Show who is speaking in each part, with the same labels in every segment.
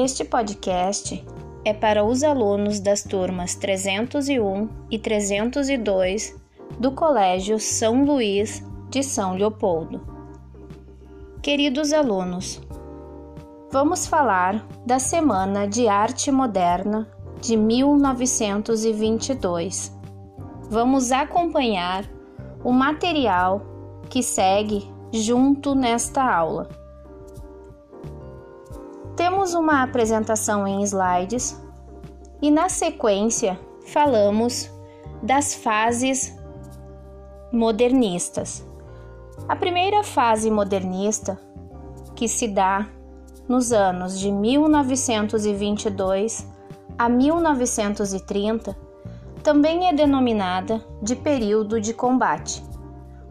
Speaker 1: Este podcast é para os alunos das turmas 301 e 302 do Colégio São Luís de São Leopoldo. Queridos alunos, vamos falar da Semana de Arte Moderna de 1922. Vamos acompanhar o material que segue junto nesta aula. Temos uma apresentação em slides e, na sequência, falamos das fases modernistas. A primeira fase modernista, que se dá nos anos de 1922 a 1930, também é denominada de período de combate,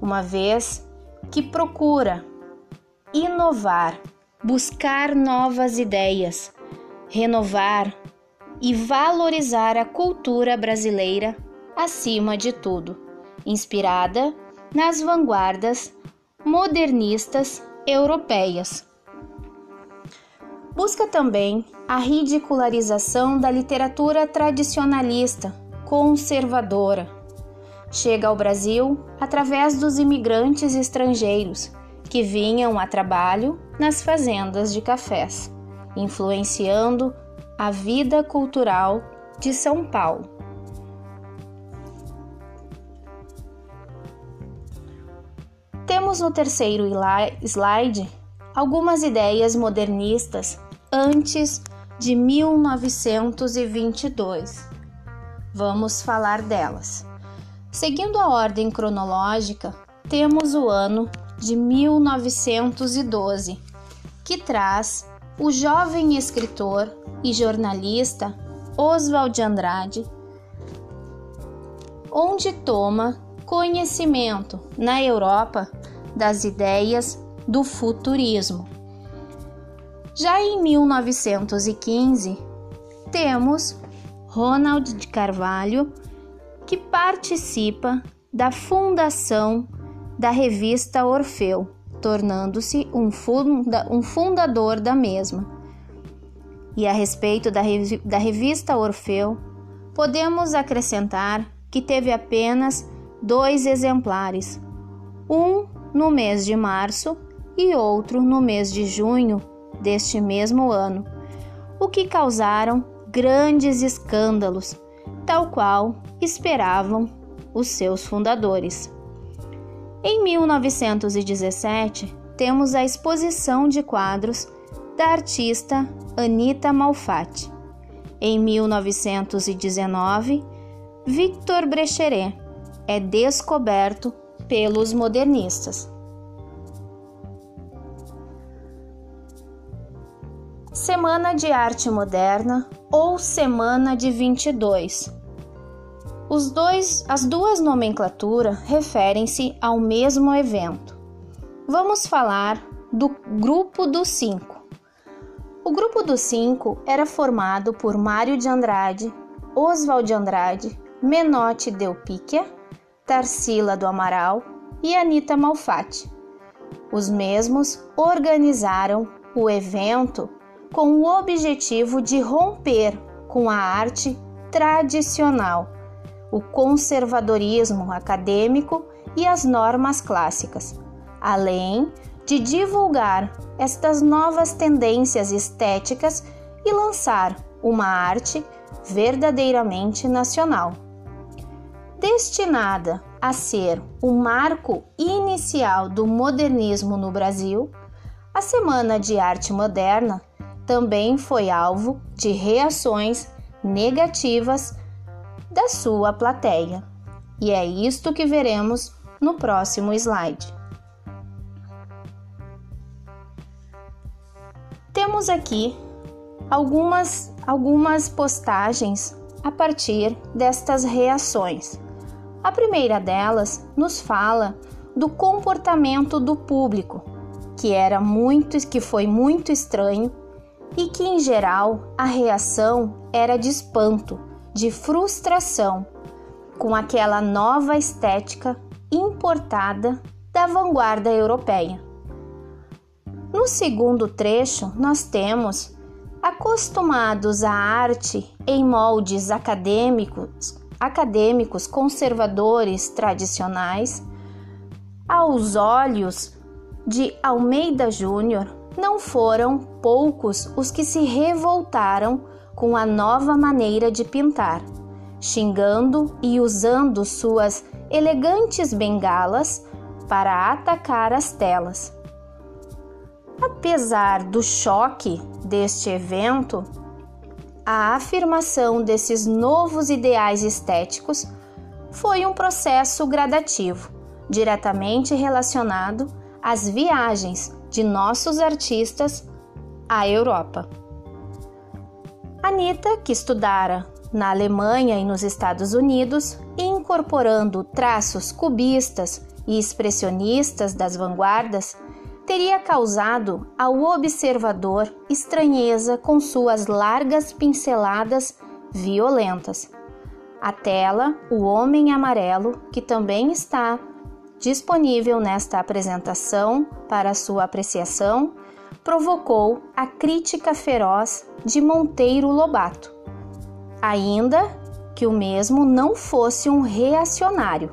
Speaker 1: uma vez que procura inovar buscar novas ideias, renovar e valorizar a cultura brasileira acima de tudo, inspirada nas vanguardas modernistas europeias. Busca também a ridicularização da literatura tradicionalista, conservadora. Chega ao Brasil através dos imigrantes estrangeiros que vinham a trabalho nas fazendas de cafés, influenciando a vida cultural de São Paulo. Temos no terceiro slide algumas ideias modernistas antes de 1922. Vamos falar delas. Seguindo a ordem cronológica, temos o ano de 1912, que traz o jovem escritor e jornalista Oswald de Andrade, onde toma conhecimento na Europa das ideias do futurismo. Já em 1915, temos Ronald de Carvalho, que participa da fundação da revista Orfeu, tornando-se um, funda, um, fundador da mesma. E a respeito da, da revista Orfeu, podemos acrescentar que teve apenas dois exemplares, um no mês de março e outro no mês de junho deste mesmo ano, o que causaram grandes escândalos, tal qual esperavam os seus fundadores. Em 1917, temos a exposição de quadros da artista Anita Malfatti. Em 1919, Victor Brecheret é descoberto pelos modernistas. Semana de Arte Moderna ou Semana de 22 os dois, as duas nomenclaturas referem-se ao mesmo evento. Vamos falar do Grupo dos Cinco. O Grupo dos Cinco era formado por Mário de Andrade, Oswald de Andrade, Menotti Delpicchia, Tarsila do Amaral e Anita Malfatti. Os mesmos organizaram o evento com o objetivo de romper com a arte tradicional o conservadorismo acadêmico e as normas clássicas, além de divulgar estas novas tendências estéticas e lançar uma arte verdadeiramente nacional. Destinada a ser o marco inicial do modernismo no Brasil, a Semana de Arte Moderna também foi alvo de reações negativas da sua plateia. E é isto que veremos no próximo slide. Temos aqui algumas, algumas postagens a partir destas reações. A primeira delas nos fala do comportamento do público, que era muito que foi muito estranho e que em geral a reação era de espanto de frustração com aquela nova estética importada da vanguarda europeia. No segundo trecho, nós temos Acostumados à arte em moldes acadêmicos, acadêmicos conservadores tradicionais, aos olhos de Almeida Júnior, não foram poucos os que se revoltaram com a nova maneira de pintar, xingando e usando suas elegantes bengalas para atacar as telas. Apesar do choque deste evento, a afirmação desses novos ideais estéticos foi um processo gradativo, diretamente relacionado às viagens de nossos artistas à Europa. Anitta, que estudara na Alemanha e nos Estados Unidos, incorporando traços cubistas e expressionistas das vanguardas, teria causado ao observador estranheza com suas largas pinceladas violentas. A tela O Homem Amarelo, que também está disponível nesta apresentação para sua apreciação, provocou a crítica feroz de Monteiro Lobato, ainda que o mesmo não fosse um reacionário.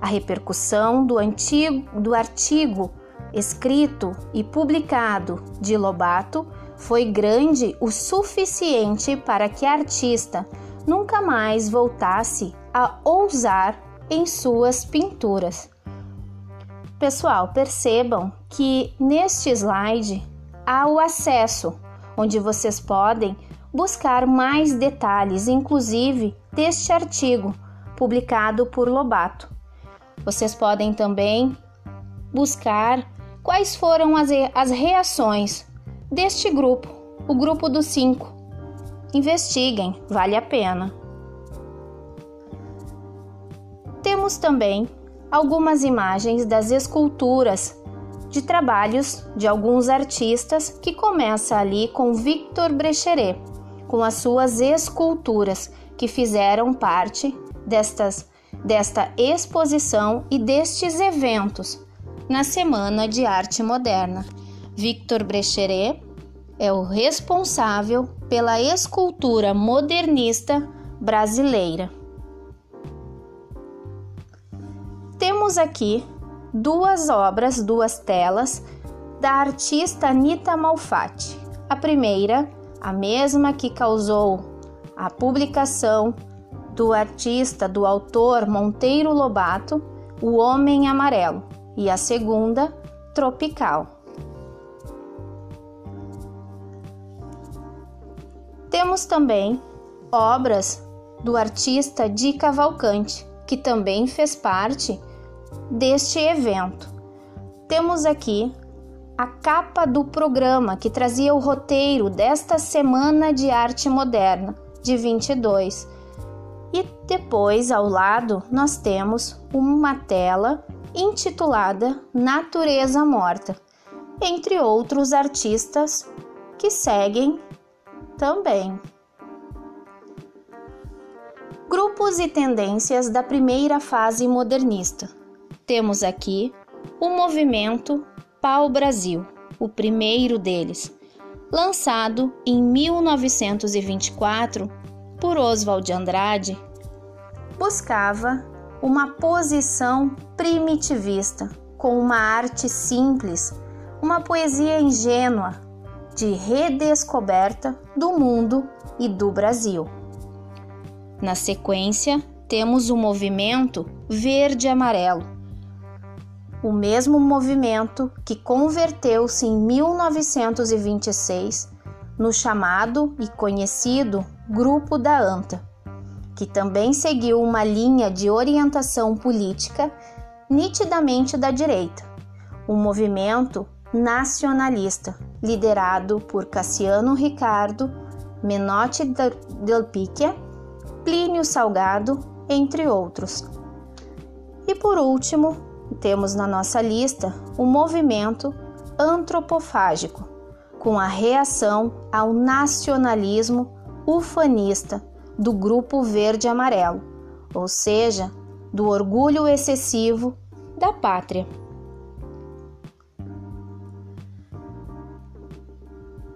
Speaker 1: A repercussão do, antigo, do artigo escrito e publicado de Lobato foi grande o suficiente para que a artista nunca mais voltasse a ousar em suas pinturas. Pessoal, percebam que neste slide há o acesso, onde vocês podem buscar mais detalhes, inclusive deste artigo publicado por Lobato. Vocês podem também buscar quais foram as, as reações deste grupo, o grupo dos cinco. Investiguem, vale a pena. Temos também algumas imagens das esculturas de trabalhos de alguns artistas que começa ali com Victor Brecheret, com as suas esculturas que fizeram parte destas, desta exposição e destes eventos na Semana de Arte Moderna. Victor Brecheret é o responsável pela escultura modernista brasileira. Temos aqui duas obras, duas telas da artista Anita Malfatti. A primeira, a mesma que causou a publicação do artista, do autor Monteiro Lobato, O Homem Amarelo, e a segunda, tropical. Temos também obras do artista Di Cavalcante, que também fez parte deste evento. Temos aqui a capa do programa que trazia o roteiro desta Semana de Arte Moderna de 22. E depois, ao lado, nós temos uma tela intitulada Natureza Morta, entre outros artistas que seguem também. Grupos e tendências da primeira fase modernista. Temos aqui o movimento Pau Brasil, o primeiro deles, lançado em 1924 por Oswald de Andrade, buscava uma posição primitivista, com uma arte simples, uma poesia ingênua de redescoberta do mundo e do Brasil. Na sequência, temos o movimento verde-amarelo, o mesmo movimento que converteu-se em 1926 no chamado e conhecido Grupo da Anta que também seguiu uma linha de orientação política nitidamente da direita, um movimento nacionalista liderado por Cassiano Ricardo, Menotti del Picchia, Plínio Salgado, entre outros. E por último, temos na nossa lista o movimento antropofágico, com a reação ao nacionalismo ufanista do grupo verde-amarelo, ou seja, do orgulho excessivo da pátria.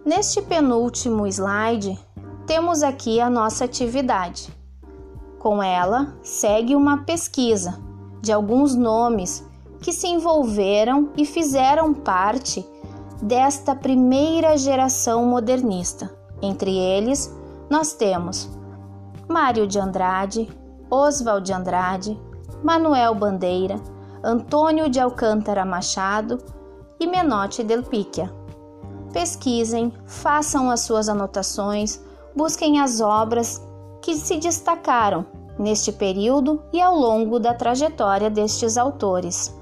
Speaker 1: Neste penúltimo slide, temos aqui a nossa atividade. Com ela, segue uma pesquisa de alguns nomes que se envolveram e fizeram parte desta primeira geração modernista. Entre eles, nós temos Mário de Andrade, Oswald de Andrade, Manuel Bandeira, Antônio de Alcântara Machado e Menotti del Picchia. Pesquisem, façam as suas anotações, busquem as obras que se destacaram neste período e ao longo da trajetória destes autores.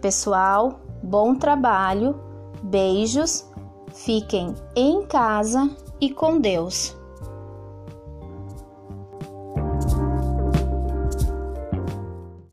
Speaker 1: Pessoal, bom trabalho, beijos, fiquem em casa e com Deus.